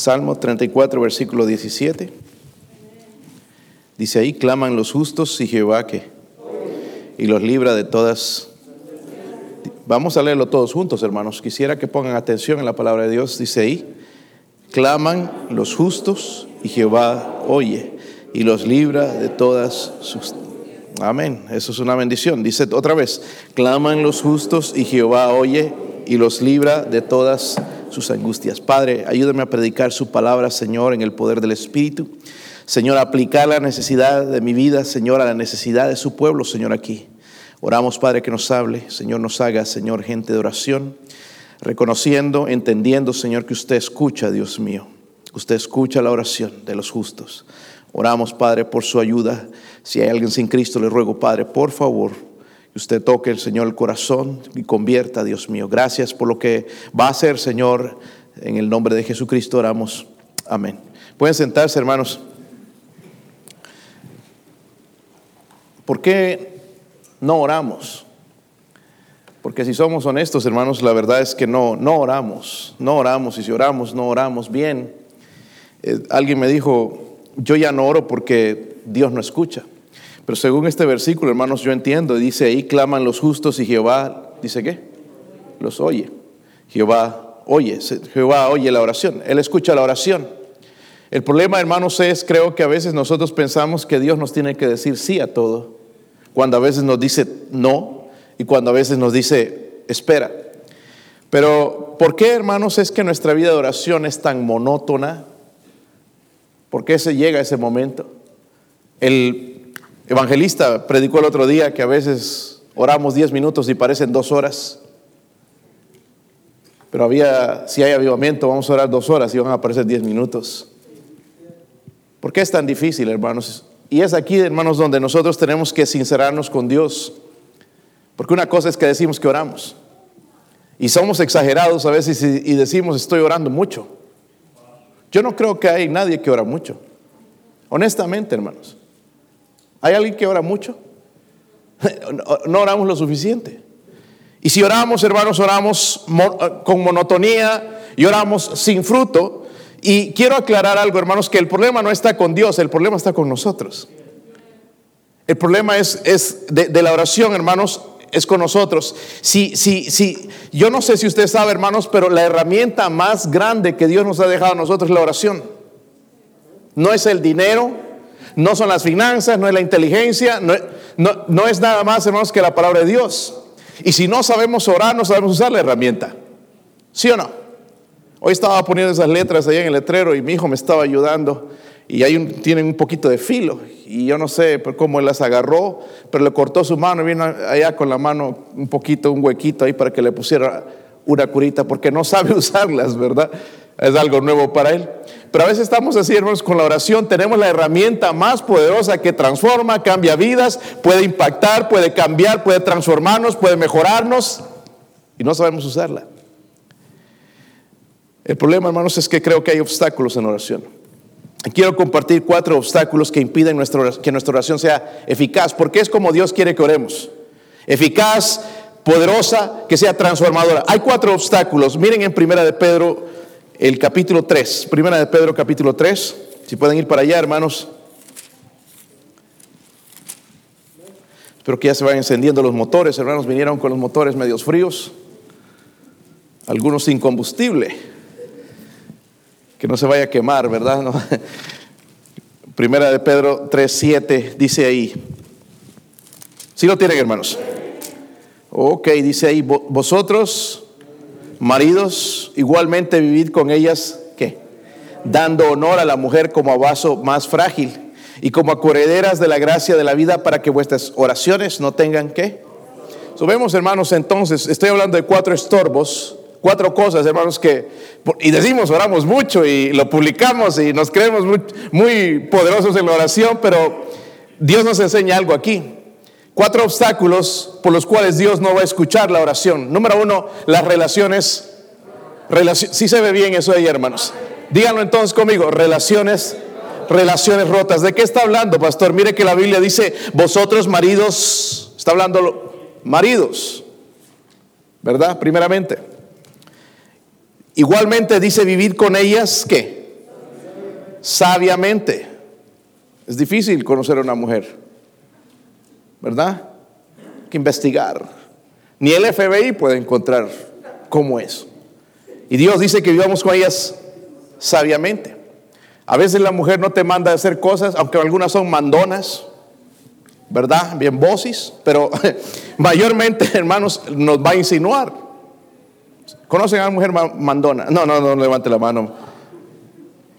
Salmo 34, versículo 17. Dice ahí, claman los justos y Jehová que y los libra de todas. Vamos a leerlo todos juntos, hermanos. Quisiera que pongan atención en la palabra de Dios. Dice ahí, claman los justos y Jehová oye y los libra de todas sus... Amén. Eso es una bendición. Dice otra vez, claman los justos y Jehová oye y los libra de todas sus angustias. Padre, ayúdame a predicar su palabra, Señor, en el poder del Espíritu. Señor, aplicar la necesidad de mi vida, Señor, a la necesidad de su pueblo, Señor, aquí. Oramos, Padre, que nos hable, Señor, nos haga, Señor, gente de oración, reconociendo, entendiendo, Señor, que usted escucha, Dios mío. Usted escucha la oración de los justos. Oramos, Padre, por su ayuda. Si hay alguien sin Cristo, le ruego, Padre, por favor, usted toque el Señor el corazón y convierta, Dios mío. Gracias por lo que va a hacer, Señor. En el nombre de Jesucristo oramos. Amén. Pueden sentarse, hermanos. ¿Por qué no oramos? Porque si somos honestos, hermanos, la verdad es que no, no oramos. No oramos. Y si oramos, no oramos bien. Eh, alguien me dijo, yo ya no oro porque Dios no escucha. Pero según este versículo, hermanos, yo entiendo, dice ahí claman los justos y Jehová, dice qué? Los oye. Jehová oye, Jehová oye la oración, Él escucha la oración. El problema, hermanos, es, creo que a veces nosotros pensamos que Dios nos tiene que decir sí a todo, cuando a veces nos dice no y cuando a veces nos dice espera. Pero, ¿por qué, hermanos, es que nuestra vida de oración es tan monótona? ¿Por qué se llega a ese momento? El evangelista predicó el otro día que a veces oramos 10 minutos y parecen dos horas. Pero había, si hay avivamiento, vamos a orar dos horas y van a aparecer 10 minutos. ¿Por qué es tan difícil, hermanos? Y es aquí, hermanos, donde nosotros tenemos que sincerarnos con Dios. Porque una cosa es que decimos que oramos. Y somos exagerados a veces y decimos estoy orando mucho. Yo no creo que hay nadie que ora mucho. Honestamente, hermanos. ¿Hay alguien que ora mucho? No oramos lo suficiente. Y si oramos, hermanos, oramos con monotonía y oramos sin fruto. Y quiero aclarar algo, hermanos, que el problema no está con Dios, el problema está con nosotros. El problema es, es de, de la oración, hermanos, es con nosotros. Si, si, si, yo no sé si usted sabe, hermanos, pero la herramienta más grande que Dios nos ha dejado a nosotros es la oración. No es el dinero, no son las finanzas, no es la inteligencia, no, no, no es nada más, hermanos, que la palabra de Dios. Y si no sabemos orar, no sabemos usar la herramienta. ¿Sí o no? Hoy estaba poniendo esas letras ahí en el letrero y mi hijo me estaba ayudando y ahí tienen un poquito de filo. Y yo no sé cómo él las agarró, pero le cortó su mano y vino allá con la mano un poquito, un huequito ahí para que le pusiera una curita, porque no sabe usarlas, ¿verdad? Es algo nuevo para él. Pero a veces estamos así, hermanos, con la oración tenemos la herramienta más poderosa que transforma, cambia vidas, puede impactar, puede cambiar, puede transformarnos, puede mejorarnos, y no sabemos usarla. El problema, hermanos, es que creo que hay obstáculos en oración. Quiero compartir cuatro obstáculos que impiden que nuestra oración sea eficaz, porque es como Dios quiere que oremos. Eficaz, poderosa, que sea transformadora. Hay cuatro obstáculos. Miren en Primera de Pedro, el capítulo 3. Primera de Pedro, capítulo 3. Si pueden ir para allá, hermanos. Espero que ya se vayan encendiendo los motores. Hermanos, vinieron con los motores medios fríos. Algunos sin combustible que no se vaya a quemar, ¿verdad? Primera de Pedro 3.7 dice ahí. ¿Sí lo tienen, hermanos? Ok, dice ahí, vosotros, maridos, igualmente vivid con ellas, ¿qué? Dando honor a la mujer como a vaso más frágil y como acorrederas de la gracia de la vida para que vuestras oraciones no tengan, ¿qué? Subemos, hermanos, entonces, estoy hablando de cuatro estorbos cuatro cosas, hermanos, que, y decimos, oramos mucho y lo publicamos y nos creemos muy, poderosos en la oración, pero Dios nos enseña algo aquí. Cuatro obstáculos por los cuales Dios no va a escuchar la oración. Número uno, las relaciones. sí se ve bien eso ahí, hermanos. Díganlo entonces conmigo, relaciones relaciones rotas. ¿De qué está hablando, pastor? Mire que la Biblia dice, vosotros maridos, está hablando maridos, ¿verdad? Primeramente. Igualmente dice vivir con ellas, ¿qué? sabiamente. Es difícil conocer a una mujer, ¿verdad? Que investigar. Ni el FBI puede encontrar cómo es. Y Dios dice que vivamos con ellas sabiamente. A veces la mujer no te manda a hacer cosas, aunque algunas son mandonas, ¿verdad? Bien vocis, pero mayormente, hermanos, nos va a insinuar. ¿Conocen a una mujer mandona? No, no, no, levante la mano.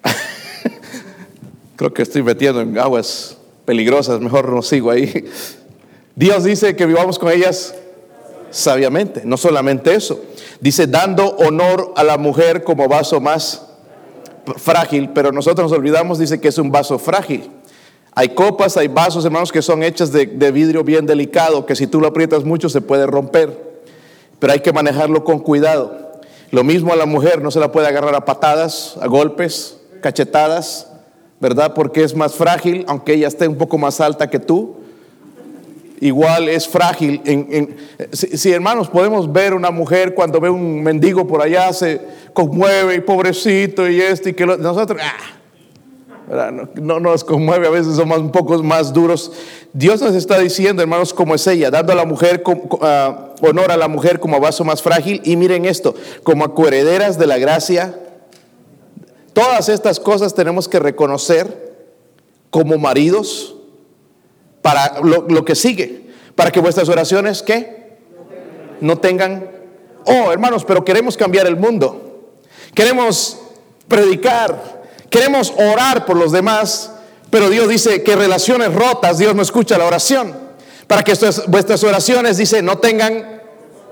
Creo que estoy metiendo en aguas peligrosas, mejor no sigo ahí. Dios dice que vivamos con ellas sabiamente, no solamente eso. Dice, dando honor a la mujer como vaso más frágil, pero nosotros nos olvidamos, dice que es un vaso frágil. Hay copas, hay vasos, hermanos, que son hechas de, vidrio bien delicado, que si tú lo aprietas mucho se puede romper, pero hay que manejarlo con cuidado. Lo mismo a la mujer, no se la puede agarrar a patadas, a golpes, cachetadas, ¿verdad? Porque es más frágil, aunque ella esté un poco más alta que tú. Igual es frágil. Si, hermanos podemos ver una mujer cuando ve un mendigo por allá, se conmueve y pobrecito y este y que nosotros, ah, no, nos conmueve, a veces somos un poco más duros. Dios nos está diciendo, hermanos, como es ella, dando a la mujer ah, honor a la mujer como vaso más frágil. Y miren esto, como acuerederas de la gracia. Todas estas cosas tenemos que reconocer como maridos para lo, que sigue, para que vuestras oraciones, ¿qué? No tengan, oh hermanos, pero queremos cambiar el mundo. Queremos predicar, Queremos orar por los demás, pero Dios dice que relaciones rotas, Dios no escucha la oración. Para que vuestras oraciones, dice, no tengan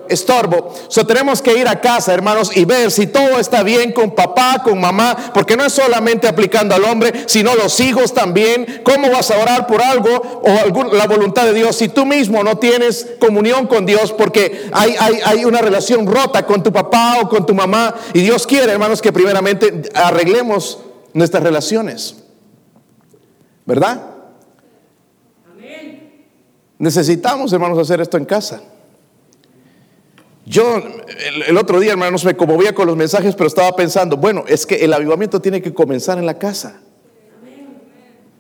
estorbo. So, tenemos que ir a casa, hermanos, y ver si todo está bien con papá, con mamá, porque no es solamente aplicando al hombre, sino los hijos también. ¿Cómo vas a orar por algo o la voluntad de Dios si tú mismo no tienes comunión con Dios porque hay, hay, hay una relación rota con tu papá o con tu mamá? Y Dios quiere, hermanos, que primeramente arreglemos nuestras relaciones. ¿Verdad? Necesitamos, hermanos, hacer esto en casa. Yo el, otro día, hermanos, me conmovía con los mensajes, pero estaba pensando, bueno, es que el avivamiento tiene que comenzar en la casa.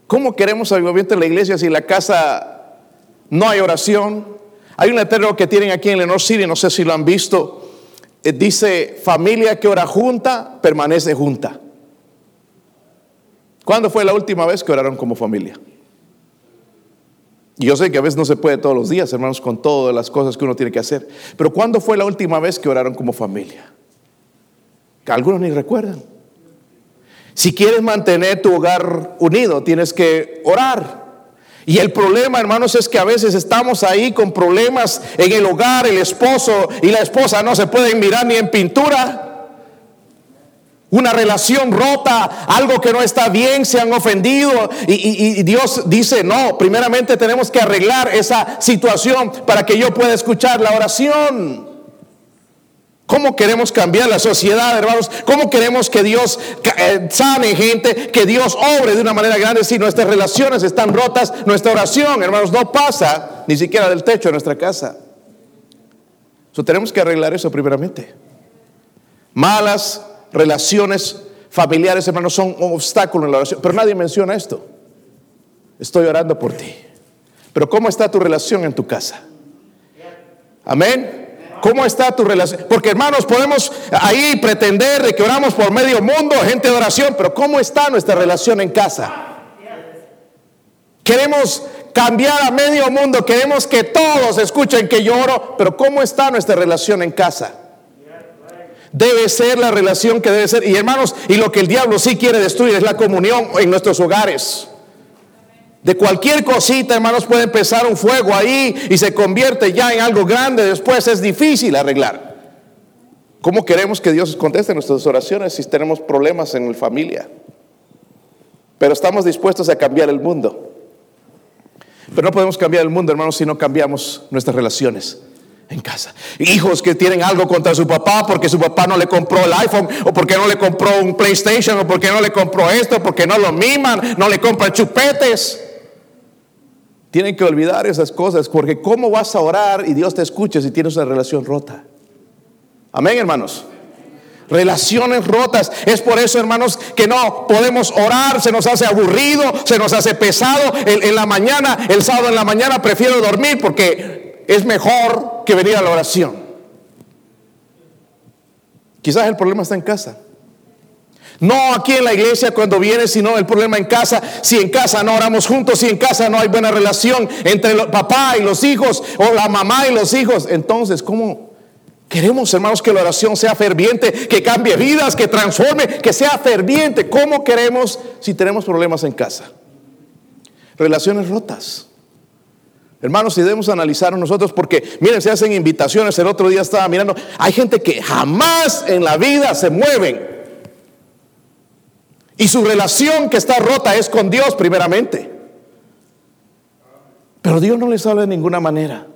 ¿Cómo queremos avivamiento en la iglesia si en la casa no hay oración? Hay un letrero que tienen aquí en Lenore City, no sé si lo han visto. Eh, dice, familia que ora junta, permanece junta. ¿Cuándo fue la última vez que oraron como familia? Yo sé que a veces no se puede todos los días, hermanos, con todas las cosas que uno tiene que hacer. Pero ¿cuándo fue la última vez que oraron como familia? Que algunos ni recuerdan. Si quieres mantener tu hogar unido, tienes que orar. Y el problema, hermanos, es que a veces estamos ahí con problemas en el hogar, el esposo y la esposa no se pueden mirar ni en pintura una relación rota, algo que no está bien, se han ofendido y, Dios dice, no, primeramente tenemos que arreglar esa situación para que yo pueda escuchar la oración. ¿Cómo queremos cambiar la sociedad, hermanos? ¿Cómo queremos que Dios eh, sane gente, que Dios obre de una manera grande si nuestras relaciones están rotas? Nuestra oración, hermanos, no pasa ni siquiera del techo de nuestra casa. Tenemos que arreglar eso primeramente. Malas relaciones familiares, hermanos, son un obstáculo en la oración. Pero nadie menciona esto. Estoy orando por ti. Pero ¿cómo está tu relación en tu casa? Amén. ¿Cómo está tu relación? Porque hermanos, podemos ahí pretender de que oramos por medio mundo, gente de oración, pero ¿cómo está nuestra relación en casa? Queremos cambiar a medio mundo, queremos que todos escuchen que yo oro, pero ¿cómo está nuestra relación en casa? Debe ser la relación que debe ser. Y hermanos, y lo que el diablo sí quiere destruir es la comunión en nuestros hogares. De cualquier cosita, hermanos, puede empezar un fuego ahí y se convierte ya en algo grande. Después es difícil arreglar. ¿Cómo queremos que Dios conteste nuestras oraciones si tenemos problemas en la familia? Pero estamos dispuestos a cambiar el mundo. Pero no podemos cambiar el mundo, hermanos, si no cambiamos nuestras relaciones en casa. Hijos que tienen algo contra su papá porque su papá no le compró el iPhone o porque no le compró un PlayStation o porque no le compró esto, porque no lo miman, no le compran chupetes. Tienen que olvidar esas cosas porque ¿cómo vas a orar y Dios te escucha si tienes una relación rota? Amén, hermanos. Relaciones rotas. Es por eso, hermanos, que no podemos orar. Se nos hace aburrido, se nos hace pesado. En, la mañana, el sábado en la mañana, prefiero dormir porque es mejor que venir a la oración. Quizás el problema está en casa. No aquí en la iglesia cuando viene, sino el problema en casa. Si en casa no oramos juntos, si en casa no hay buena relación entre el papá y los hijos o la mamá y los hijos, entonces, ¿cómo queremos, hermanos, que la oración sea ferviente, que cambie vidas, que transforme, que sea ferviente? ¿Cómo queremos si tenemos problemas en casa? Relaciones rotas. Hermanos, si debemos analizar nosotros, porque miren, se hacen invitaciones. El otro día estaba mirando, hay gente que jamás en la vida se mueven y su relación que está rota es con Dios primeramente. Pero Dios no les habla de ninguna manera.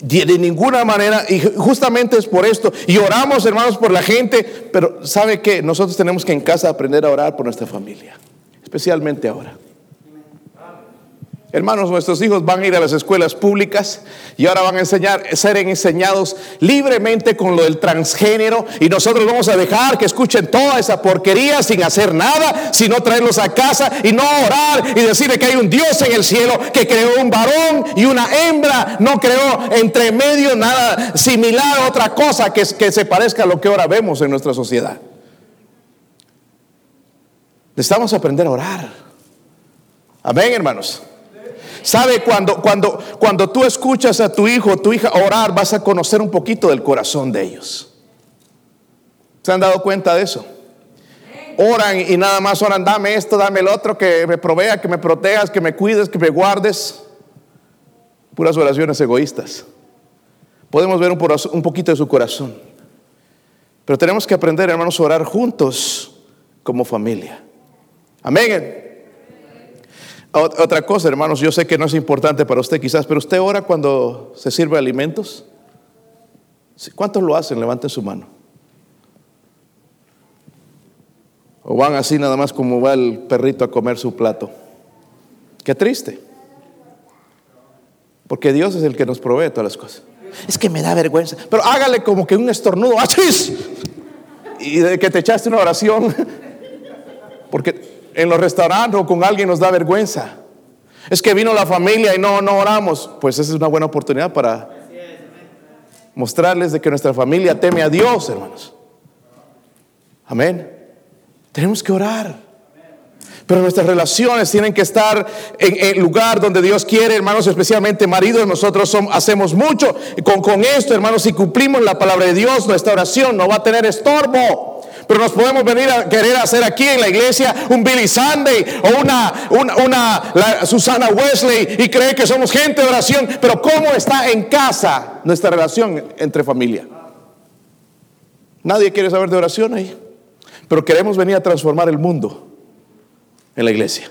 De, ninguna manera. Y justamente es por esto. Y oramos, hermanos, por la gente. Pero ¿sabe qué? Nosotros tenemos que en casa aprender a orar por nuestra familia. Especialmente ahora. Hermanos, nuestros hijos van a ir a las escuelas públicas y ahora van a enseñar, ser enseñados libremente con lo del transgénero y nosotros vamos a dejar que escuchen toda esa porquería sin hacer nada, sino traerlos a casa y no orar y decirle que hay un Dios en el cielo que creó un varón y una hembra, no creó entre medio nada similar a otra cosa que, que se parezca a lo que ahora vemos en nuestra sociedad. Necesitamos aprender a orar. Amén, hermanos. ¿Sabe? Cuando, cuando, cuando tú escuchas a tu hijo o tu hija orar, vas a conocer un poquito del corazón de ellos. ¿Se han dado cuenta de eso? Oran y nada más oran, dame esto, dame el otro, que me provea, que me protejas, que me cuides, que me guardes. Puras oraciones egoístas. Podemos ver un, poquito de su corazón. Pero tenemos que aprender, hermanos, a orar juntos como familia. Amén. Otra cosa, hermanos, yo sé que no es importante para usted quizás, pero usted ora cuando se sirve alimentos. ¿Cuántos lo hacen? Levanten su mano. O van así nada más como va el perrito a comer su plato. Qué triste. Porque Dios es el que nos provee todas las cosas. Es que me da vergüenza. Pero hágale como que un estornudo. ¡Achis! Y de que te echaste una oración. Porque en los restaurantes o con alguien nos da vergüenza. Es que vino la familia y no, no oramos. Pues esa es una buena oportunidad para mostrarles de que nuestra familia teme a Dios, hermanos. Amén. Tenemos que orar. Pero nuestras relaciones tienen que estar en el lugar donde Dios quiere, hermanos, especialmente maridos. Nosotros hacemos mucho con, con esto, hermanos. Si cumplimos la palabra de Dios, nuestra oración no va a tener estorbo. Pero nos podemos venir a querer hacer aquí en la iglesia un Billy Sunday o una, una, Susana Wesley y creer que somos gente de oración. Pero ¿cómo está en casa nuestra relación entre familia? Nadie quiere saber de oración ahí. Pero queremos venir a transformar el mundo en la iglesia.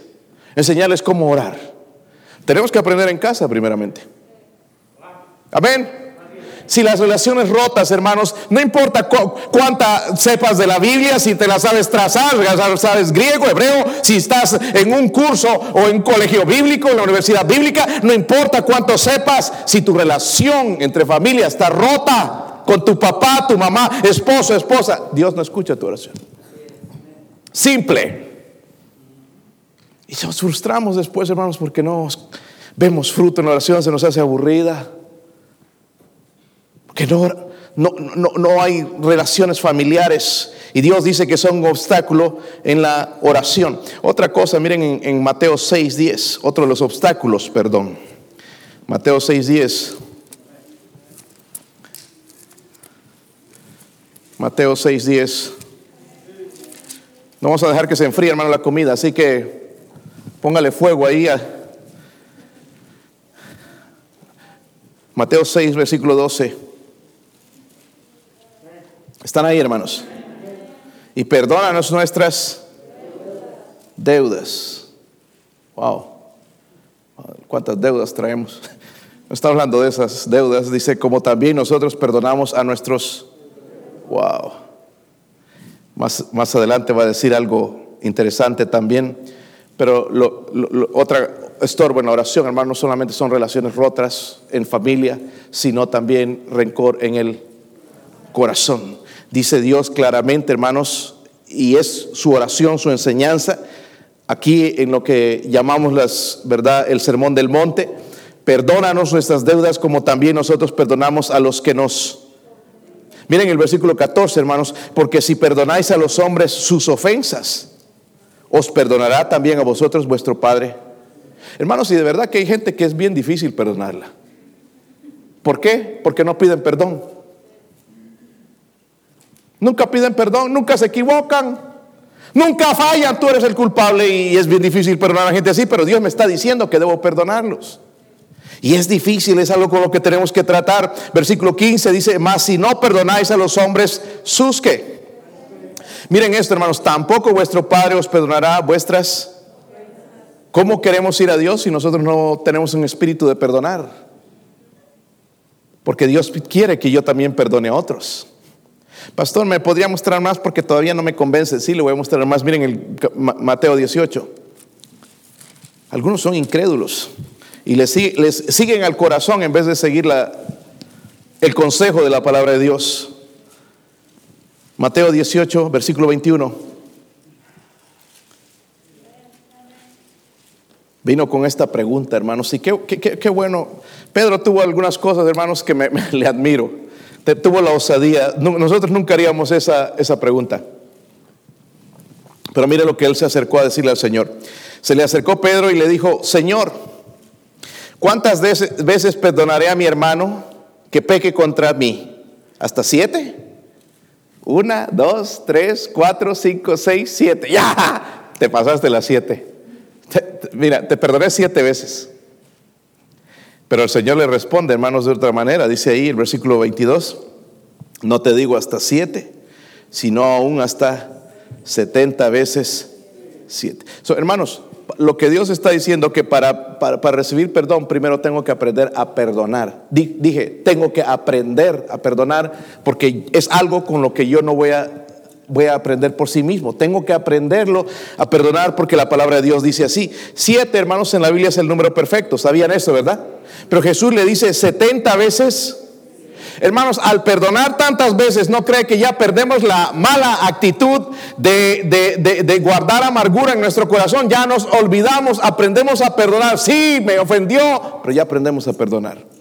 Enseñarles cómo orar. Tenemos que aprender en casa primeramente. Amén si las relaciones rotas, hermanos, no importa cuánta sepas de la Biblia, si te la sabes trazar, sabes griego, hebreo, si estás en un curso o en un colegio bíblico, en la universidad bíblica, no importa cuánto sepas, si tu relación entre familia está rota con tu papá, tu mamá, esposo, esposa, Dios no escucha tu oración. Simple. Y nos frustramos después, hermanos, porque no vemos fruto en la oración, se nos hace aburrida que no, no, no, hay relaciones familiares y Dios dice que son un obstáculo en la oración. Otra cosa, miren en, en Mateo 6.10, otro de los obstáculos, perdón. Mateo 6.10. Mateo 6.10. No vamos a dejar que se enfríe, hermano, la comida, así que póngale fuego ahí. Mateo 6, versículo 12. ¿Están ahí, hermanos? Y perdónanos nuestras deudas. Wow. ¿Cuántas deudas traemos? No está hablando de esas deudas. Dice, como también nosotros perdonamos a nuestros... Wow. Más, más adelante va a decir algo interesante también. Pero lo, otra estorbo en la oración, hermano, no solamente son relaciones rotas en familia, sino también rencor en el corazón. Dice Dios claramente, hermanos, y es su oración, su enseñanza, aquí en lo que llamamos las, ¿verdad? el sermón del monte. Perdónanos nuestras deudas como también nosotros perdonamos a los que nos... Miren el versículo 14, hermanos, porque si perdonáis a los hombres sus ofensas, os perdonará también a vosotros vuestro Padre. Hermanos, y de verdad que hay gente que es bien difícil perdonarla. ¿Por qué? Porque no piden perdón. Nunca piden perdón, nunca se equivocan, nunca fallan, tú eres el culpable y es bien difícil perdonar a la gente así, pero Dios me está diciendo que debo perdonarlos. Y es difícil, es algo con lo que tenemos que tratar. Versículo 15 dice, mas si no perdonáis a los hombres, sus que. Miren esto, hermanos, tampoco vuestro Padre os perdonará vuestras. ¿Cómo queremos ir a Dios si nosotros no tenemos un espíritu de perdonar? Porque Dios quiere que yo también perdone a otros. Pastor, ¿me podría mostrar más porque todavía no me convence? Sí, le voy a mostrar más. Miren el Mateo 18. Algunos son incrédulos y les, siguen al corazón en vez de seguir el consejo de la palabra de Dios. Mateo 18, versículo 21. Vino con esta pregunta, hermanos, y qué, qué, bueno. Pedro tuvo algunas cosas, hermanos, que me, le admiro. Tuvo la osadía. Nosotros nunca haríamos esa, esa pregunta. Pero mire lo que él se acercó a decirle al Señor. Se le acercó Pedro y le dijo, Señor, ¿cuántas veces perdonaré a mi hermano que peque contra mí? ¿Hasta siete? Una, dos, tres, cuatro, cinco, seis, siete. Ya, te pasaste las siete. mira, te perdoné siete veces. Pero el Señor le responde, hermanos, de otra manera. Dice ahí el versículo 22, no te digo hasta siete, sino aún hasta setenta veces siete. hermanos, lo que Dios está diciendo que para, para, recibir perdón primero tengo que aprender a perdonar. Dije, tengo que aprender a perdonar porque es algo con lo que yo no voy a, voy a aprender por sí mismo. Tengo que aprenderlo a perdonar porque la palabra de Dios dice así. Siete hermanos en la Biblia es el número perfecto. ¿Sabían eso, verdad? Pero Jesús le dice 70 veces. Hermanos, al perdonar tantas veces, ¿no cree que ya perdemos la mala actitud de, guardar amargura en nuestro corazón? Ya nos olvidamos, aprendemos a perdonar. Sí, me ofendió, pero ya aprendemos a perdonar.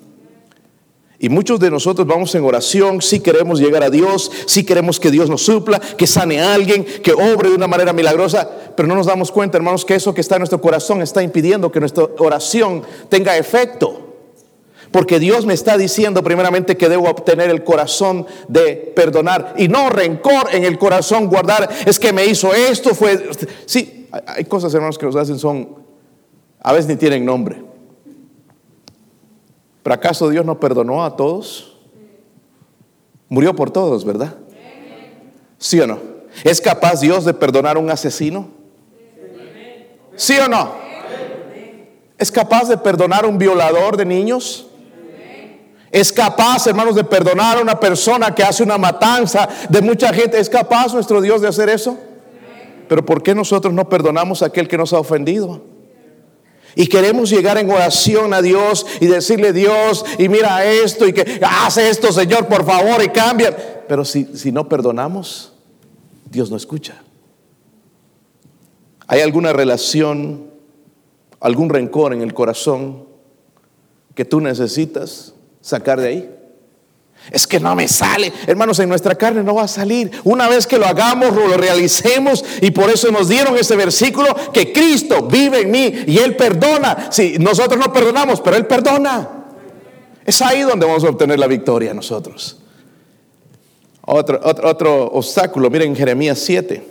Y muchos de nosotros vamos en oración, si queremos llegar a Dios, si queremos que Dios nos supla, que sane a alguien, que obre de una manera milagrosa, pero no nos damos cuenta, hermanos, que eso que está en nuestro corazón está impidiendo que nuestra oración tenga efecto. Porque Dios me está diciendo primeramente que debo obtener el corazón de perdonar y no rencor en el corazón guardar. Es que me hizo esto, fue... Sí, hay cosas, hermanos, que nos hacen son, a veces ni tienen nombre. ¿Pero acaso Dios no perdonó a todos? Murió por todos, ¿verdad? ¿Sí o no? ¿Es capaz Dios de perdonar a un asesino? ¿Sí o no? ¿Es capaz de perdonar a un violador de niños? Es capaz, hermanos, de perdonar a una persona que hace una matanza de mucha gente. ¿Es capaz nuestro Dios de hacer eso? Pero ¿por qué nosotros no perdonamos a aquel que nos ha ofendido? Y queremos llegar en oración a Dios y decirle, Dios, y mira esto, y que hace esto, Señor, por favor, y cambia. Pero si, si no perdonamos, Dios no escucha. ¿Hay alguna relación, algún rencor en el corazón que tú necesitas? sacar de ahí. Es que no me sale. Hermanos, en nuestra carne no va a salir. Una vez que lo hagamos, lo realicemos. Y por eso nos dieron ese versículo que Cristo vive en mí y Él perdona. Si nosotros no perdonamos, pero Él perdona. Es ahí donde vamos a obtener la victoria nosotros. Otro, otro, otro obstáculo, miren Jeremías 7.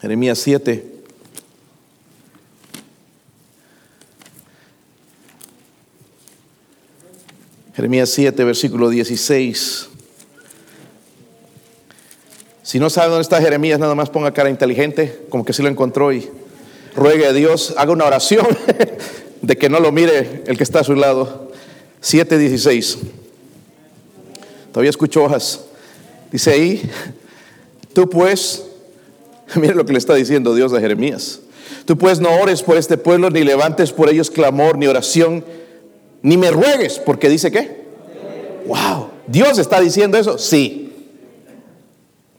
Jeremías 7. Jeremías 7, versículo 16. Si no sabe dónde está Jeremías, nada más ponga cara inteligente, como que sí lo encontró y ruegue a Dios, haga una oración de que no lo mire el que está a su lado. 7:16. Todavía escucho hojas. Dice ahí, tú pues, mire lo que le está diciendo Dios a Jeremías. Tú pues no ores por este pueblo, ni levantes por ellos clamor, ni oración ni me ruegues, porque dice qué. Wow, Dios está diciendo eso. Sí.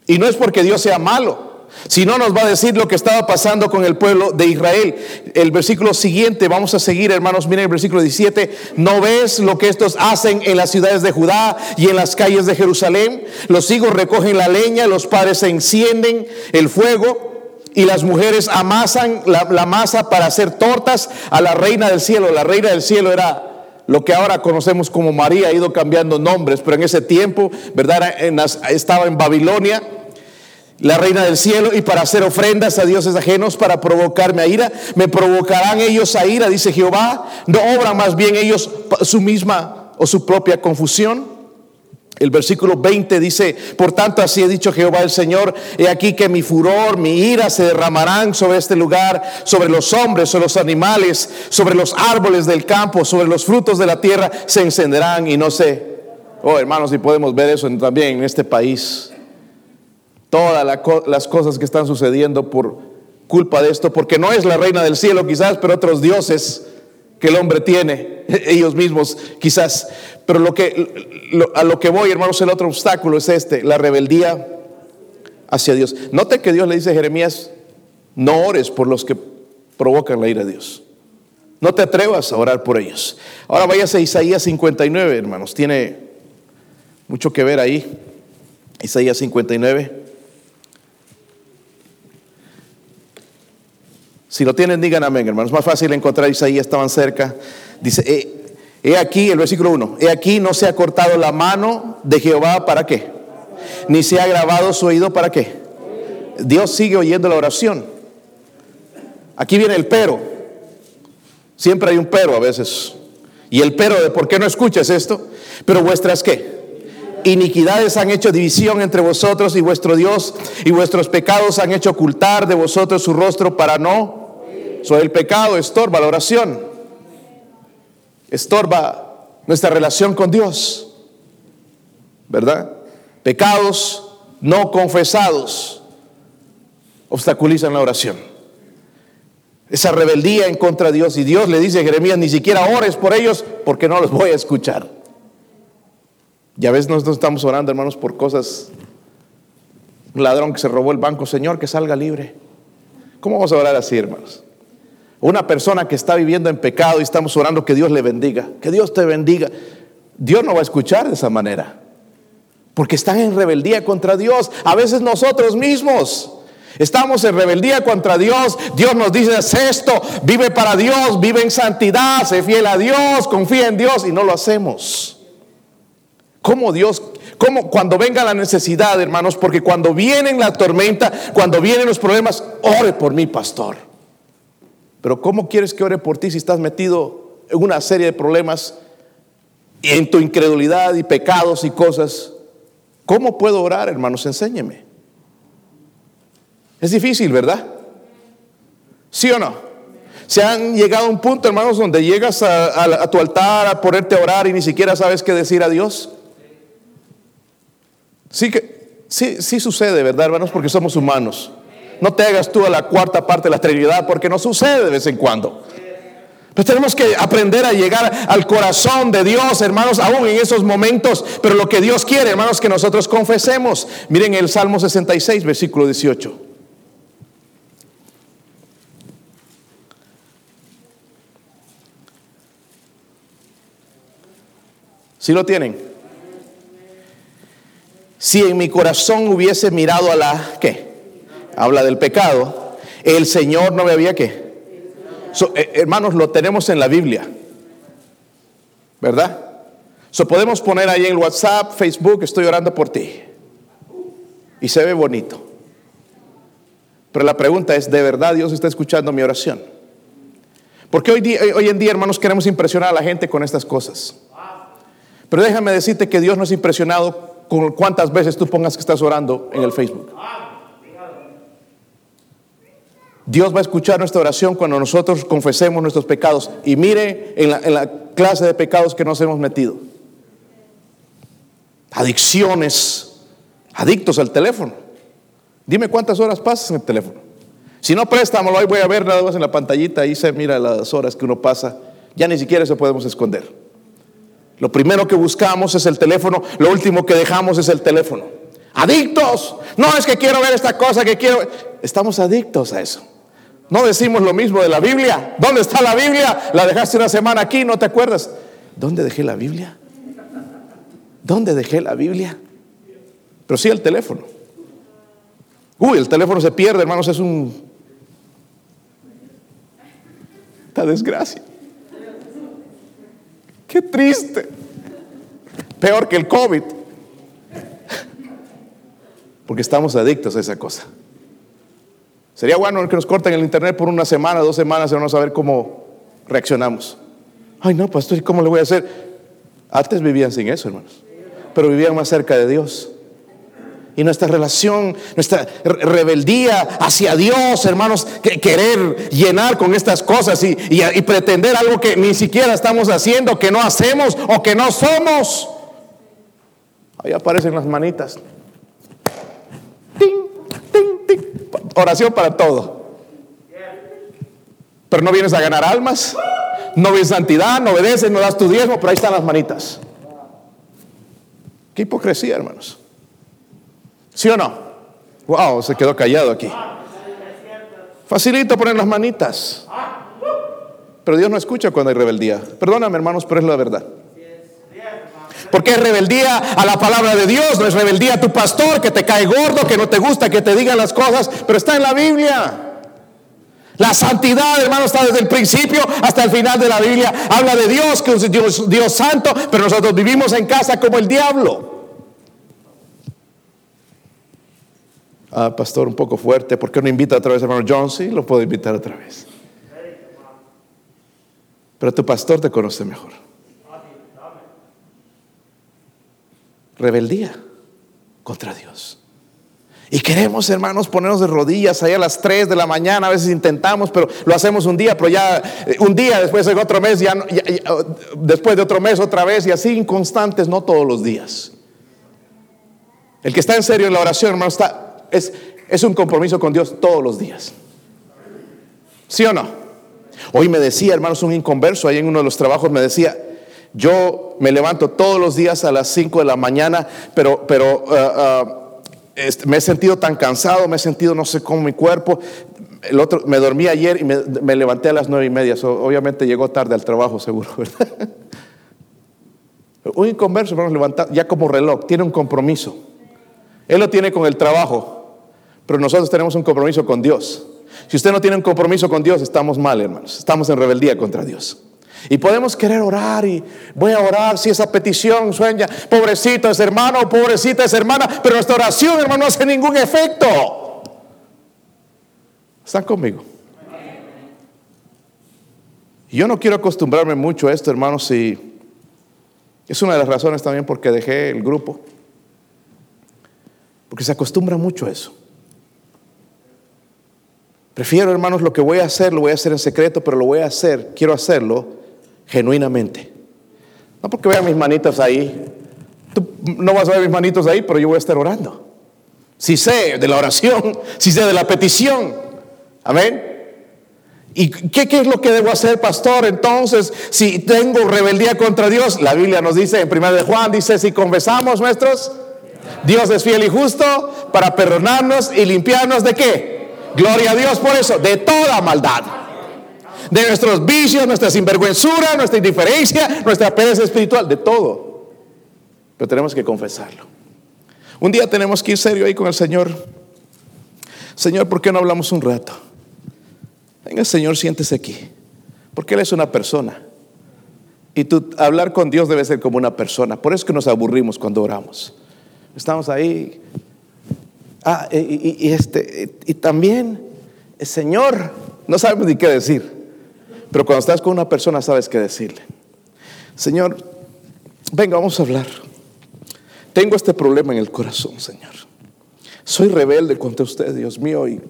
Y no es porque Dios sea malo, si no, nos va a decir lo que estaba pasando con el pueblo de Israel. El versículo siguiente, vamos a seguir, hermanos, miren el versículo 17. ¿No ves lo que estos hacen en las ciudades de Judá y en las calles de Jerusalén? Los hijos recogen la leña, los padres encienden el fuego y las mujeres amasan la, la masa para hacer tortas a la reina del cielo. La reina del cielo era lo que ahora conocemos como María, ha ido cambiando nombres, pero en ese tiempo, ¿verdad? estaba en Babilonia la reina del cielo, y para hacer ofrendas a dioses ajenos para provocarme a ira. Me provocarán ellos a ira, dice Jehová. No obran más bien ellos su misma o su propia confusión. El versículo 20 dice, por tanto así he dicho Jehová el Señor, he aquí que mi furor, mi ira se derramarán sobre este lugar, sobre los hombres, sobre los animales, sobre los árboles del campo, sobre los frutos de la tierra, se encenderán y no sé. Oh hermanos, si podemos ver eso también en este país todas las cosas que están sucediendo por culpa de esto, porque no es la reina del cielo quizás, pero otros dioses que el hombre tiene, ellos mismos quizás. Pero lo que, a lo que voy, hermanos, el otro obstáculo es este, la rebeldía hacia Dios. Note que Dios le dice a Jeremías, no ores por los que provocan la ira de Dios. No te atrevas a orar por ellos. Ahora váyase a Isaías 59, hermanos. Tiene mucho que ver ahí. Isaías 59. Si lo tienen, digan amén, hermanos. Es más fácil encontrar Isaías, estaban cerca. Dice, he, aquí, el versículo 1, he aquí no se ha cortado la mano de Jehová para qué, ni se ha grabado su oído para qué. Dios sigue oyendo la oración. Aquí viene el pero. Siempre hay un pero a veces. Y el pero de por qué no escuchas esto. Pero vuestras qué? iniquidades han hecho división entre vosotros y vuestro Dios, y vuestros pecados han hecho ocultar de vosotros su rostro para no. El pecado estorba la oración, estorba nuestra relación con Dios, ¿verdad? Pecados no confesados obstaculizan la oración. Esa rebeldía en contra de Dios. Y Dios le dice a Jeremías, ni siquiera ores por ellos porque no los voy a escuchar. Y a veces nosotros estamos orando, hermanos, por cosas. Un ladrón que se robó el banco, Señor, que salga libre. ¿Cómo vamos a orar así, hermanos? Una persona que está viviendo en pecado y estamos orando que Dios le bendiga, que Dios te bendiga. Dios no va a escuchar de esa manera, porque están en rebeldía contra Dios. A veces nosotros mismos estamos en rebeldía contra Dios. Dios nos dice, haz esto, vive para Dios, vive en santidad, sé fiel a Dios, confía en Dios y no lo hacemos. ¿Cómo Dios, cómo cuando venga la necesidad, hermanos? Porque cuando viene la tormenta, cuando vienen los problemas, ore por mí, pastor. Pero ¿cómo quieres que ore por ti si estás metido en una serie de problemas y en tu incredulidad y pecados y cosas? ¿Cómo puedo orar, hermanos? Enséñeme. Es difícil, ¿verdad? ¿Sí o no? Se han llegado a un punto, hermanos, donde llegas a, tu altar a ponerte a orar y ni siquiera sabes qué decir a Dios. Sí que sí, sí sucede, ¿verdad, hermanos? Porque somos humanos. No te hagas tú a la cuarta parte de la Trinidad porque no sucede de vez en cuando. Pero tenemos que aprender a llegar al corazón de Dios, hermanos, aún en esos momentos. Pero lo que Dios quiere, hermanos, que nosotros confesemos. Miren el Salmo 66, versículo 18. Si lo tienen? Si en mi corazón hubiese mirado a la, ¿qué? Habla del pecado. El Señor no me había, ¿qué? Eh, hermanos, lo tenemos en la Biblia. ¿Verdad? So, podemos poner ahí en WhatsApp, Facebook, estoy orando por ti. Y se ve bonito. Pero la pregunta es, ¿de verdad Dios está escuchando mi oración? Porque hoy, día, hoy en día, hermanos, queremos impresionar a la gente con estas cosas. Pero déjame decirte que Dios no es impresionado con cuántas veces tú pongas que estás orando en el Facebook. Dios va a escuchar nuestra oración cuando nosotros confesemos nuestros pecados. Y mire en la, clase de pecados que nos hemos metido. Adicciones, adictos al teléfono. Dime cuántas horas pasas en el teléfono. Si no, préstamelo, ahí voy a ver nada más en la pantallita, ahí se mira las horas que uno pasa. Ya ni siquiera eso podemos esconder. Lo primero que buscamos es el teléfono, lo último que dejamos es el teléfono. Adictos. No es que quiero ver esta cosa, que quiero... Estamos adictos a eso. No decimos lo mismo de la Biblia. ¿Dónde está la Biblia? La dejaste una semana aquí, ¿no te acuerdas? ¿Dónde dejé la Biblia? ¿Dónde dejé la Biblia? Pero sí el teléfono. Uy, el teléfono se pierde, hermanos, es un... Esta desgracia. Qué triste. Peor que el COVID. Porque estamos adictos a esa cosa. Sería bueno que nos corten el internet por una semana, dos semanas, y vamos a ver cómo reaccionamos. Ay, no, pastor, ¿y cómo le voy a hacer? Antes vivían sin eso, hermanos. Pero vivían más cerca de Dios. Y nuestra relación, nuestra rebeldía hacia Dios, hermanos, que querer llenar con estas cosas y, y pretender algo que ni siquiera estamos haciendo, que no hacemos o que no somos. Ahí aparecen las manitas. Oración para todo. Pero no vienes a ganar almas, no vienes santidad, no obedeces, no das tu diezmo, pero ahí están las manitas. Qué hipocresía, hermanos. ¿Sí o no? Wow, se quedó callado aquí. Facilito poner las manitas. Pero Dios no escucha cuando hay rebeldía. Perdóname, hermanos, pero es la verdad. Porque es rebeldía a la palabra de Dios, no es rebeldía a tu pastor que te cae gordo, que no te gusta que te digan las cosas, pero está en la Biblia. La santidad, hermano, está desde el principio hasta el final de la Biblia. Habla de Dios, que es Dios, santo, pero nosotros vivimos en casa como el diablo. Ah, pastor, un poco fuerte. ¿Por qué no invita otra vez hermano John? Sí, lo puedo invitar otra vez. Pero tu pastor te conoce mejor. Rebeldía contra Dios. Y queremos, hermanos, ponernos de rodillas ahí a las 3 de la mañana. A veces intentamos, pero lo hacemos un día, pero ya eh, un día, después de otro mes, ya, después de otro mes otra vez, y así inconstantes, no todos los días. El que está en serio en la oración, hermano, está, es, es un compromiso con Dios todos los días. ¿Sí o no? Hoy me decía, hermanos, un inconverso ahí en uno de los trabajos, me decía, yo me levanto todos los días a las 5 de la mañana, pero, pero uh, uh, este, me he sentido tan cansado, me he sentido no sé cómo mi cuerpo. El otro, me dormí ayer y me, levanté a las nueve y media. obviamente llegó tarde al trabajo, seguro, ¿verdad? Un inconverso, vamos a levantar ya como reloj, tiene un compromiso. Él lo tiene con el trabajo, pero nosotros tenemos un compromiso con Dios. Si usted no tiene un compromiso con Dios, estamos mal, hermanos. Estamos en rebeldía contra Dios. Y podemos querer orar y voy a orar si esa petición sueña, pobrecito es hermano, pobrecita es hermana, pero nuestra oración, hermano, no hace ningún efecto. ¿Están conmigo? Yo no quiero acostumbrarme mucho a esto, hermanos, y es una de las razones también porque dejé el grupo. Porque se acostumbra mucho a eso. Prefiero, hermanos, lo que voy a hacer, lo voy a hacer en secreto, pero lo voy a hacer, quiero hacerlo genuinamente. No porque vean mis manitas ahí. Tú no vas a ver mis manitos ahí, pero yo voy a estar orando. Si sé de la oración, si sé de la petición. Amén. ¿Y qué, qué, es lo que debo hacer, pastor? Entonces, si tengo rebeldía contra Dios, la Biblia nos dice en 1 de Juan, dice, si confesamos nuestros, Dios es fiel y justo para perdonarnos y limpiarnos de qué? Gloria a Dios por eso, de toda maldad de nuestros vicios, nuestra sinvergüenzura, nuestra indiferencia, nuestra pereza espiritual, de todo. Pero tenemos que confesarlo. Un día tenemos que ir serio ahí con el Señor. Señor, ¿por qué no hablamos un rato? Venga, Señor, siéntese aquí. Porque Él es una persona. Y tú, hablar con Dios debe ser como una persona. Por eso es que nos aburrimos cuando oramos. Estamos ahí. Ah, y, este, y también, Señor, no sabemos ni qué decir. Pero cuando estás con una persona sabes qué decirle. Señor, venga, vamos a hablar. Tengo este problema en el corazón, Señor. Soy rebelde contra usted, Dios mío, y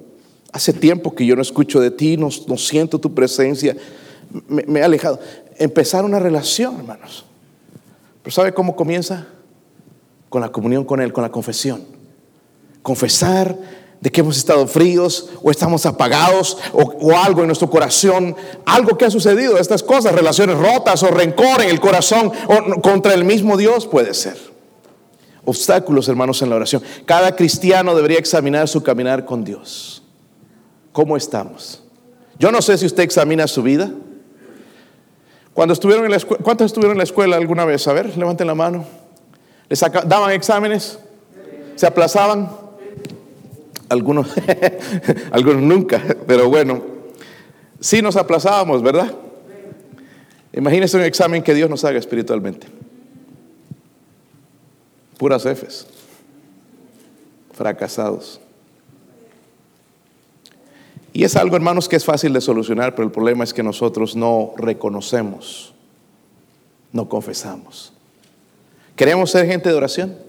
hace tiempo que yo no escucho de ti, no, siento tu presencia, me, me he alejado. Empezar una relación, hermanos. Pero ¿sabe cómo comienza? Con la comunión con Él, con la confesión. Confesar de que hemos estado fríos o estamos apagados o, algo en nuestro corazón, algo que ha sucedido, estas cosas, relaciones rotas o rencor en el corazón o contra el mismo Dios puede ser. obstáculos, hermanos, en la oración. Cada cristiano debería examinar su caminar con Dios. ¿Cómo estamos? Yo no sé si usted examina su vida. Cuando estuvieron en la escuela, ¿cuántos estuvieron en la escuela alguna vez? A ver, levanten la mano. ¿Les daban exámenes? ¿Se aplazaban? Algunos, algunos nunca, pero bueno, sí nos aplazábamos, ¿verdad? Imagínense un examen que Dios nos haga espiritualmente. Puras Fs. Fracasados. Y es algo, hermanos, que es fácil de solucionar, pero el problema es que nosotros no reconocemos, no confesamos. ¿Queremos ser gente de oración?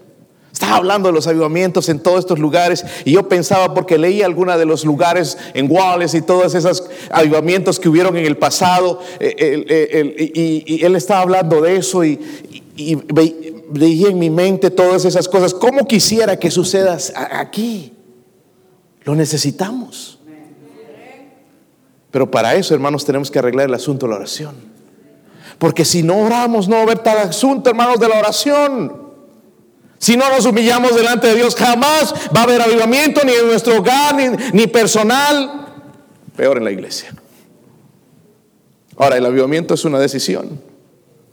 Estaba hablando de los avivamientos en todos estos lugares y yo pensaba porque leí algunos de los lugares en Wallace y todos esos avivamientos que hubieron en el pasado eh, y, él estaba hablando de eso y, veía en mi mente todas esas cosas. ¿Cómo quisiera que suceda aquí? Lo necesitamos. Pero para eso, hermanos, tenemos que arreglar el asunto de la oración. Porque si no oramos, no va a haber tal asunto, hermanos, de la oración. Si no nos humillamos delante de Dios, jamás va a haber avivamiento ni en nuestro hogar, ni, personal, peor en la iglesia. Ahora, el avivamiento es una decisión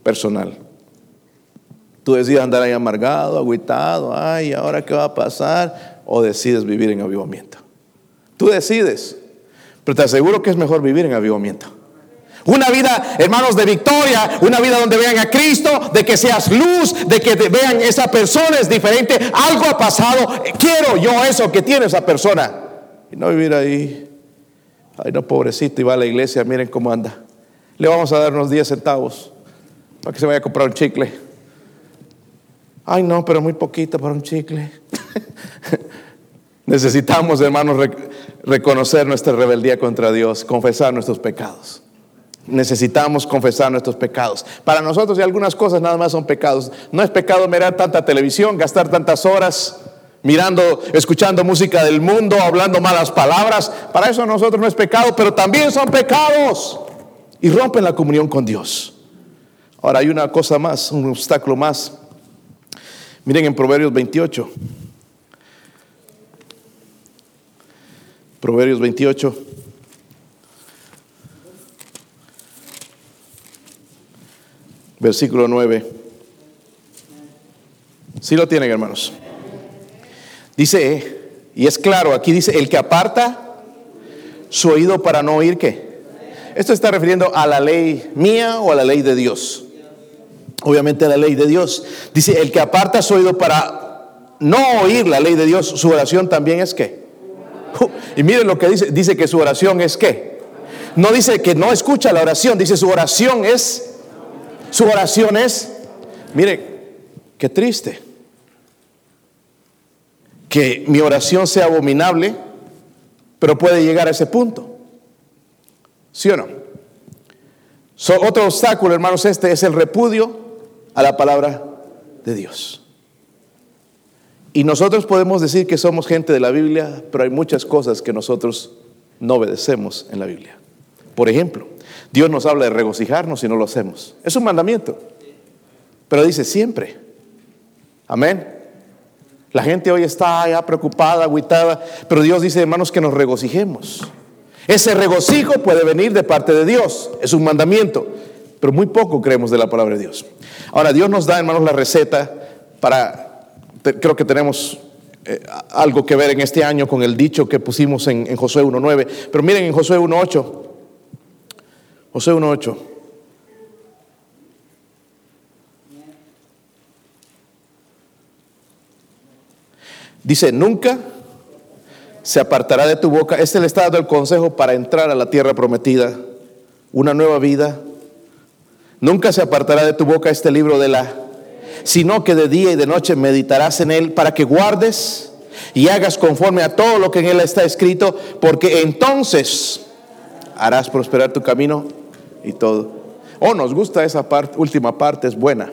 personal. Tú decides andar ahí amargado, agüitado, ay, ¿ahora qué va a pasar? O decides vivir en avivamiento. Tú decides, pero te aseguro que es mejor vivir en avivamiento. Una vida, hermanos, de victoria, una vida donde vean a Cristo, de que seas luz, de que vean esa persona es diferente, algo ha pasado, quiero yo eso que tiene esa persona. Y no vivir ahí, ay no, pobrecito, y va a la iglesia, miren cómo anda. Le vamos a dar unos 10 centavos para que se vaya a comprar un chicle. Ay no, pero muy poquito para un chicle. Necesitamos, hermanos, reconocer nuestra rebeldía contra Dios, confesar nuestros pecados necesitamos confesar nuestros pecados. Para nosotros y algunas cosas nada más son pecados. No es pecado mirar tanta televisión, gastar tantas horas mirando, escuchando música del mundo, hablando malas palabras. Para eso nosotros no es pecado, pero también son pecados y rompen la comunión con Dios. Ahora hay una cosa más, un obstáculo más. Miren en Proverbios 28. Proverbios 28. Versículo 9. Si lo tienen, hermanos. Dice, y es claro, aquí dice, el que aparta su oído para no oír qué. Esto está refiriendo a la ley mía o a la ley de Dios. Obviamente a la ley de Dios. Dice, el que aparta su oído para no oír la ley de Dios, su oración también es qué. Y miren lo que dice, dice que su oración es qué. No dice que no escucha la oración, dice su oración es su oración es, mire, qué triste. Que mi oración sea abominable, pero puede llegar a ese punto. ¿Sí o no? otro obstáculo, hermanos, este es el repudio a la palabra de Dios. Y nosotros podemos decir que somos gente de la Biblia, pero hay muchas cosas que nosotros no obedecemos en la Biblia. Por ejemplo, Dios nos habla de regocijarnos y no lo hacemos. Es un mandamiento. Pero dice siempre. Amén. La gente hoy está ya preocupada, agüitada, pero Dios dice, hermanos, que nos regocijemos. Ese regocijo puede venir de parte de Dios, es un mandamiento, pero muy poco creemos de la palabra de Dios. Ahora, Dios nos da, hermanos, la receta para, creo que tenemos eh, algo que ver en este año con el dicho que pusimos en, en Josué 1.9, pero miren en Josué 1.8, José 1.8. Dice, nunca se apartará de tu boca. Este le está dando el consejo para entrar a la tierra prometida, una nueva vida. Nunca se apartará de tu boca este libro de la, sino que de día y de noche meditarás en él para que guardes y hagas conforme a todo lo que en él está escrito, porque entonces harás prosperar tu camino y todo. Oh, nos gusta esa parte, última parte, es buena.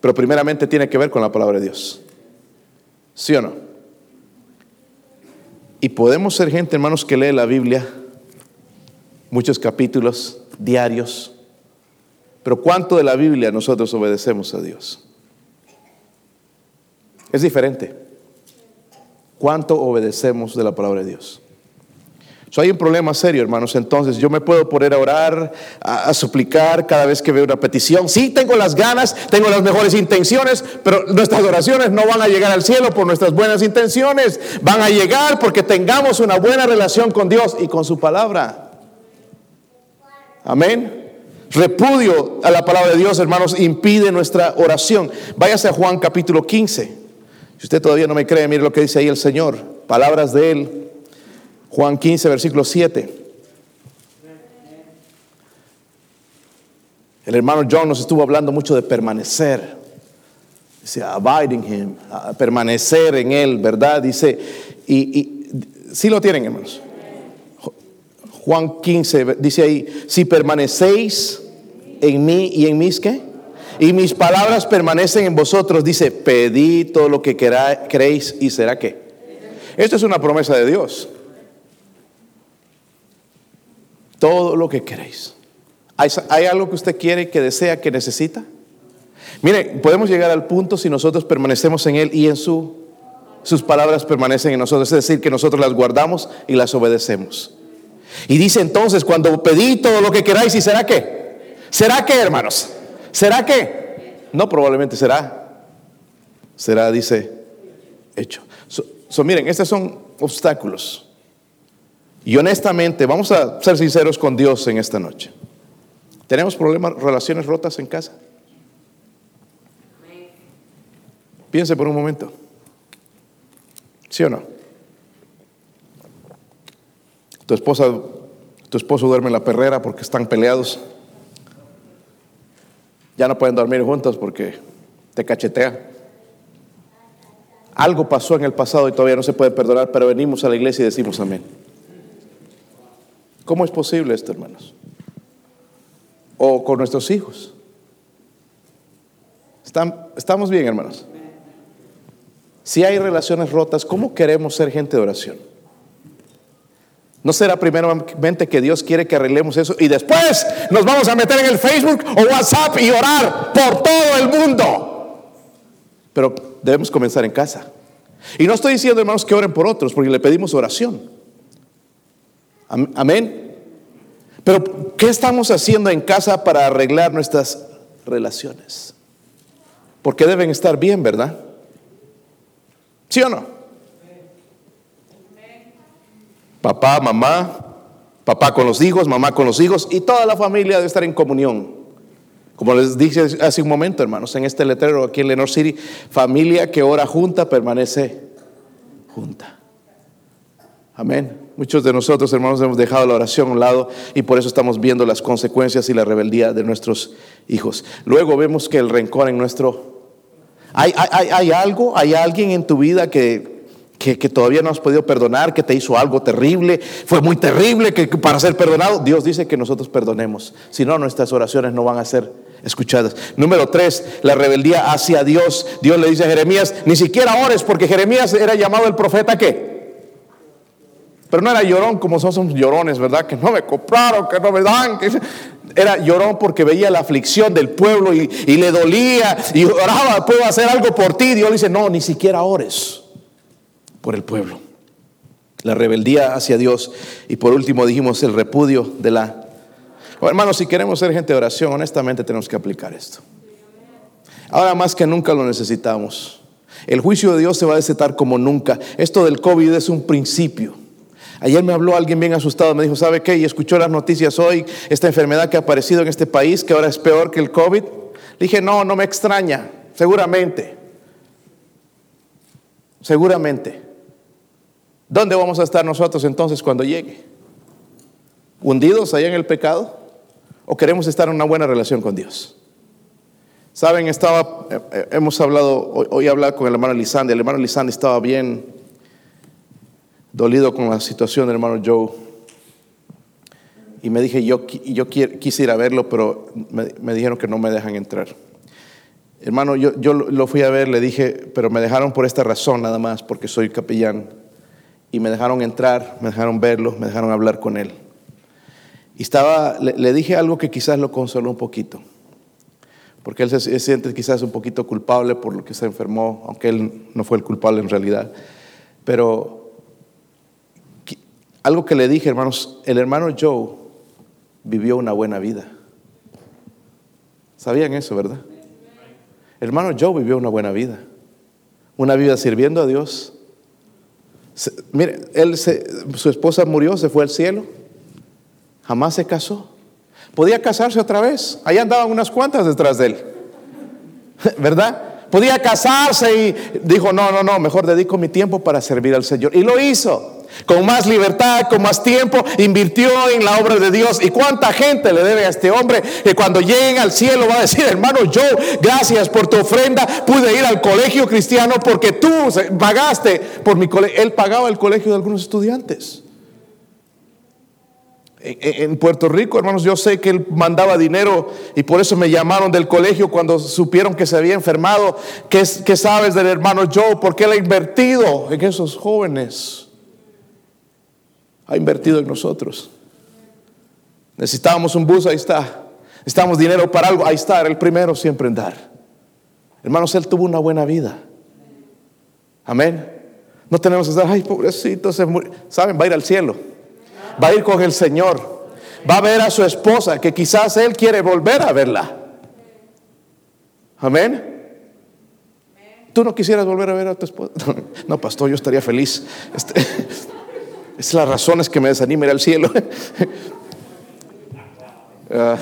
Pero primeramente tiene que ver con la palabra de Dios. ¿Sí o no? Y podemos ser gente, hermanos, que lee la Biblia, muchos capítulos diarios. Pero ¿cuánto de la Biblia nosotros obedecemos a Dios? Es diferente. ¿Cuánto obedecemos de la palabra de Dios? So, hay un problema serio, hermanos. Entonces, yo me puedo poner a orar, a, a, suplicar cada vez que veo una petición. Sí, tengo las ganas, tengo las mejores intenciones, pero nuestras oraciones no van a llegar al cielo por nuestras buenas intenciones. Van a llegar porque tengamos una buena relación con Dios y con su palabra. Amén. Repudio a la palabra de Dios, hermanos, impide nuestra oración. Váyase a Juan capítulo 15. Si usted todavía no me cree, mire lo que dice ahí el Señor. Palabras de Él. Juan 15, versículo 7. El hermano John nos estuvo hablando mucho de permanecer. Dice, abide in him, permanecer en él, ¿verdad? Dice, y, y sí lo tienen, hermanos. Juan 15 dice ahí, si permanecéis en mí y en mis qué? Y mis palabras permanecen en vosotros, dice, pedid todo lo que queréis y será que. Esto es una promesa de Dios. Todo lo que queréis. ¿Hay, ¿Hay, algo que usted quiere, que desea, que necesita? Mire, podemos llegar al punto si nosotros permanecemos en Él y en su, sus palabras permanecen en nosotros. Es decir, que nosotros las guardamos y las obedecemos. Y dice entonces, cuando pedí todo lo que queráis, ¿y será qué? ¿Será qué, hermanos? ¿Será qué? No, probablemente será. Será, dice, hecho. So, miren, estos son obstáculos. Y honestamente, vamos a ser sinceros con Dios en esta noche. ¿Tenemos problemas, relaciones rotas en casa? Piense por un momento. ¿Sí o no? Tu esposa, tu esposo duerme en la perrera porque están peleados. Ya no pueden dormir juntos porque te cachetea. Algo pasó en el pasado y todavía no se puede perdonar, pero venimos a la iglesia y decimos amén. ¿Cómo es posible esto, hermanos? O con nuestros hijos. ¿Están, ¿Estamos bien, hermanos? Si hay relaciones rotas, ¿cómo queremos ser gente de oración? ¿No será primeramente que Dios quiere que arreglemos eso y después nos vamos a meter en el Facebook o WhatsApp y orar por todo el mundo? Pero debemos comenzar en casa. Y no estoy diciendo, hermanos, que oren por otros, porque le pedimos oración. Amén. Pero, ¿qué estamos haciendo en casa para arreglar nuestras relaciones? Porque deben estar bien, ¿verdad? ¿Sí o no? Papá, mamá, papá con los hijos, mamá con los hijos y toda la familia debe estar en comunión. Como les dije hace un momento, hermanos, en este letrero aquí en Lenore City, familia que ora junta permanece junta. Amén. Muchos de nosotros, hermanos, hemos dejado la oración a un lado y por eso estamos viendo las consecuencias y la rebeldía de nuestros hijos. Luego vemos que el rencor en nuestro... ¿Hay, hay, hay algo, hay alguien en tu vida que que, todavía no has podido perdonar, que te hizo algo terrible, fue muy terrible que, para ser perdonado, Dios dice que nosotros perdonemos. Si no, nuestras oraciones no van a ser escuchadas. Número tres, la rebeldía hacia Dios. Dios le dice a Jeremías, ni siquiera ores, porque Jeremías era llamado el profeta que pero no era llorón como somos llorones, ¿verdad? Que no me compraron, que no me dan. Era llorón porque veía la aflicción del pueblo y, le dolía y oraba, puedo hacer algo por ti. Dios le dice, no, ni siquiera ores por el pueblo. La rebeldía hacia Dios. Y por último dijimos el repudio de la... hermanos, si queremos ser gente de oración, honestamente tenemos que aplicar esto. Ahora más que nunca lo necesitamos. El juicio de Dios se va a desatar como nunca. Esto del COVID es un principio. Ayer me habló alguien bien asustado, me dijo, ¿sabe qué? Y escuchó las noticias hoy, esta enfermedad que ha aparecido en este país, que ahora es peor que el COVID. Le dije, no, no me extraña, seguramente. Seguramente. ¿Dónde vamos a estar nosotros entonces cuando llegue? ¿Hundidos allá en el pecado? ¿O queremos estar en una buena relación con Dios? Saben, estaba, eh, eh, hemos hablado, hoy, he hablado con el hermano Lisandro, el hermano Lisandro estaba bien dolido con la situación del hermano Joe. Y me dije, yo, yo quise ir a verlo, pero me, dijeron que no me dejan entrar. Hermano, yo, yo lo fui a ver, le dije, pero me dejaron por esta razón nada más, porque soy capellán y me dejaron entrar, me dejaron verlo, me dejaron hablar con él. Y estaba, le, dije algo que quizás lo consoló un poquito. porque él se, se siente quizás un poquito culpable por lo que se enfermó, aunque él no fue el culpable en realidad. Pero algo que le dije, hermanos, el hermano Joe vivió una buena vida. ¿Sabían eso, verdad? El hermano Joe vivió una buena vida. Una vida sirviendo a Dios. Mire, él se- su esposa murió, se fue al cielo. Jamás se casó. Podía casarse otra vez. Allá andaban unas cuantas detrás de él. ¿Verdad? Podía casarse y dijo, no, no, no, mejor dedico mi tiempo para servir al Señor. Y lo hizo. Con más libertad, con más tiempo, invirtió en la obra de Dios. ¿Y cuánta gente le debe a este hombre que cuando lleguen al cielo va a decir, hermano Joe, gracias por tu ofrenda, pude ir al colegio cristiano porque tú pagaste por mi colegio. Él pagaba el colegio de algunos estudiantes. En Puerto Rico, hermanos, yo sé que él mandaba dinero y por eso me llamaron del colegio cuando supieron que se había enfermado. ¿Qué, qué sabes del hermano Joe? Porque él ha invertido en esos jóvenes. Ha invertido en nosotros. Necesitábamos un bus, ahí está. Necesitábamos dinero para algo, ahí está. El primero siempre en dar. Hermanos, él tuvo una buena vida. Amén. No tenemos que estar, ay, pobrecito. ¿Saben? Va a ir al cielo va a ir con el Señor, va a ver a su esposa, que quizás él quiere volver a verla. Amén. ¿Tú no quisieras volver a ver a tu esposa? No, pastor, yo estaría feliz. Este, es las razones que me desanima ir al cielo. Ah,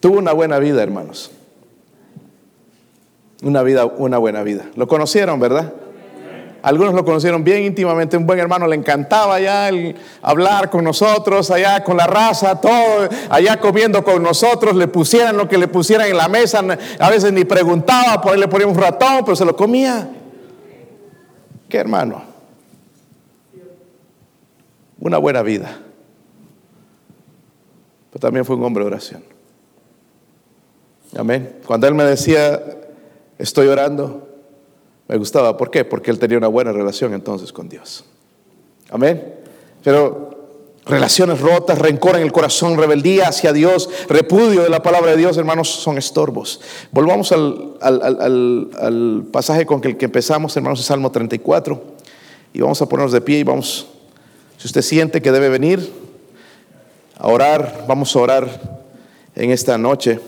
Tuvo una buena vida, hermanos. Una vida, una buena vida. Lo conocieron, ¿verdad? Algunos lo conocieron bien íntimamente, un buen hermano, le encantaba allá hablar con nosotros, allá con la raza, todo, allá comiendo con nosotros, le pusieran lo que le pusieran en la mesa, a veces ni preguntaba, por ahí le ponía un ratón, pero se lo comía. ¿Qué hermano? Una buena vida. Pero también fue un hombre de oración. Amén. Cuando él me decía, estoy orando, me gustaba. ¿Por qué? Porque él tenía una buena relación entonces con Dios. Amén. Pero relaciones rotas, rencor en el corazón, rebeldía hacia Dios, repudio de la palabra de Dios, hermanos, son estorbos. Volvamos al, al- al- pasaje con el que empezamos, hermanos, el Salmo 34. Y vamos a ponernos de pie y vamos, si usted siente que debe venir a orar, vamos a orar en esta noche.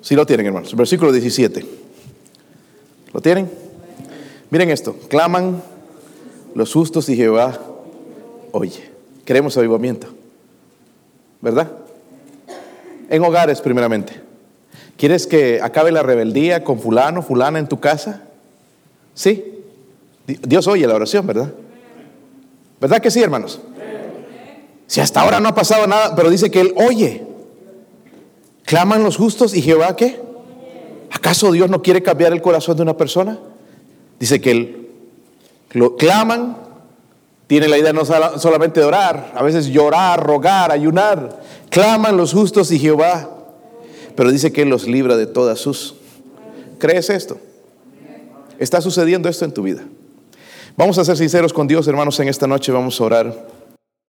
Si lo tienen, hermanos. Versículo 17. ¿Lo tienen? Miren esto. Claman los justos y Jehová oye. Queremos avivamiento. ¿Verdad? En hogares primeramente. ¿Quieres que acabe la rebeldía con fulano, fulana en tu casa? Sí. Di- Dios oye la oración, ¿verdad? ¿Verdad que sí, hermanos? Si hasta ahora no ha pasado nada, pero dice que Él oye. ¿Claman los justos y Jehová qué? ¿Acaso Dios no quiere cambiar el corazón de una persona? Dice que él, lo claman, tiene la idea no sola- solamente de orar, a veces llorar, rogar, ayunar. Claman los justos y Jehová, pero dice que Él los libra de todas sus. ¿Crees esto? Está sucediendo esto en tu vida. Vamos a ser sinceros con Dios, hermanos, en esta noche vamos a orar.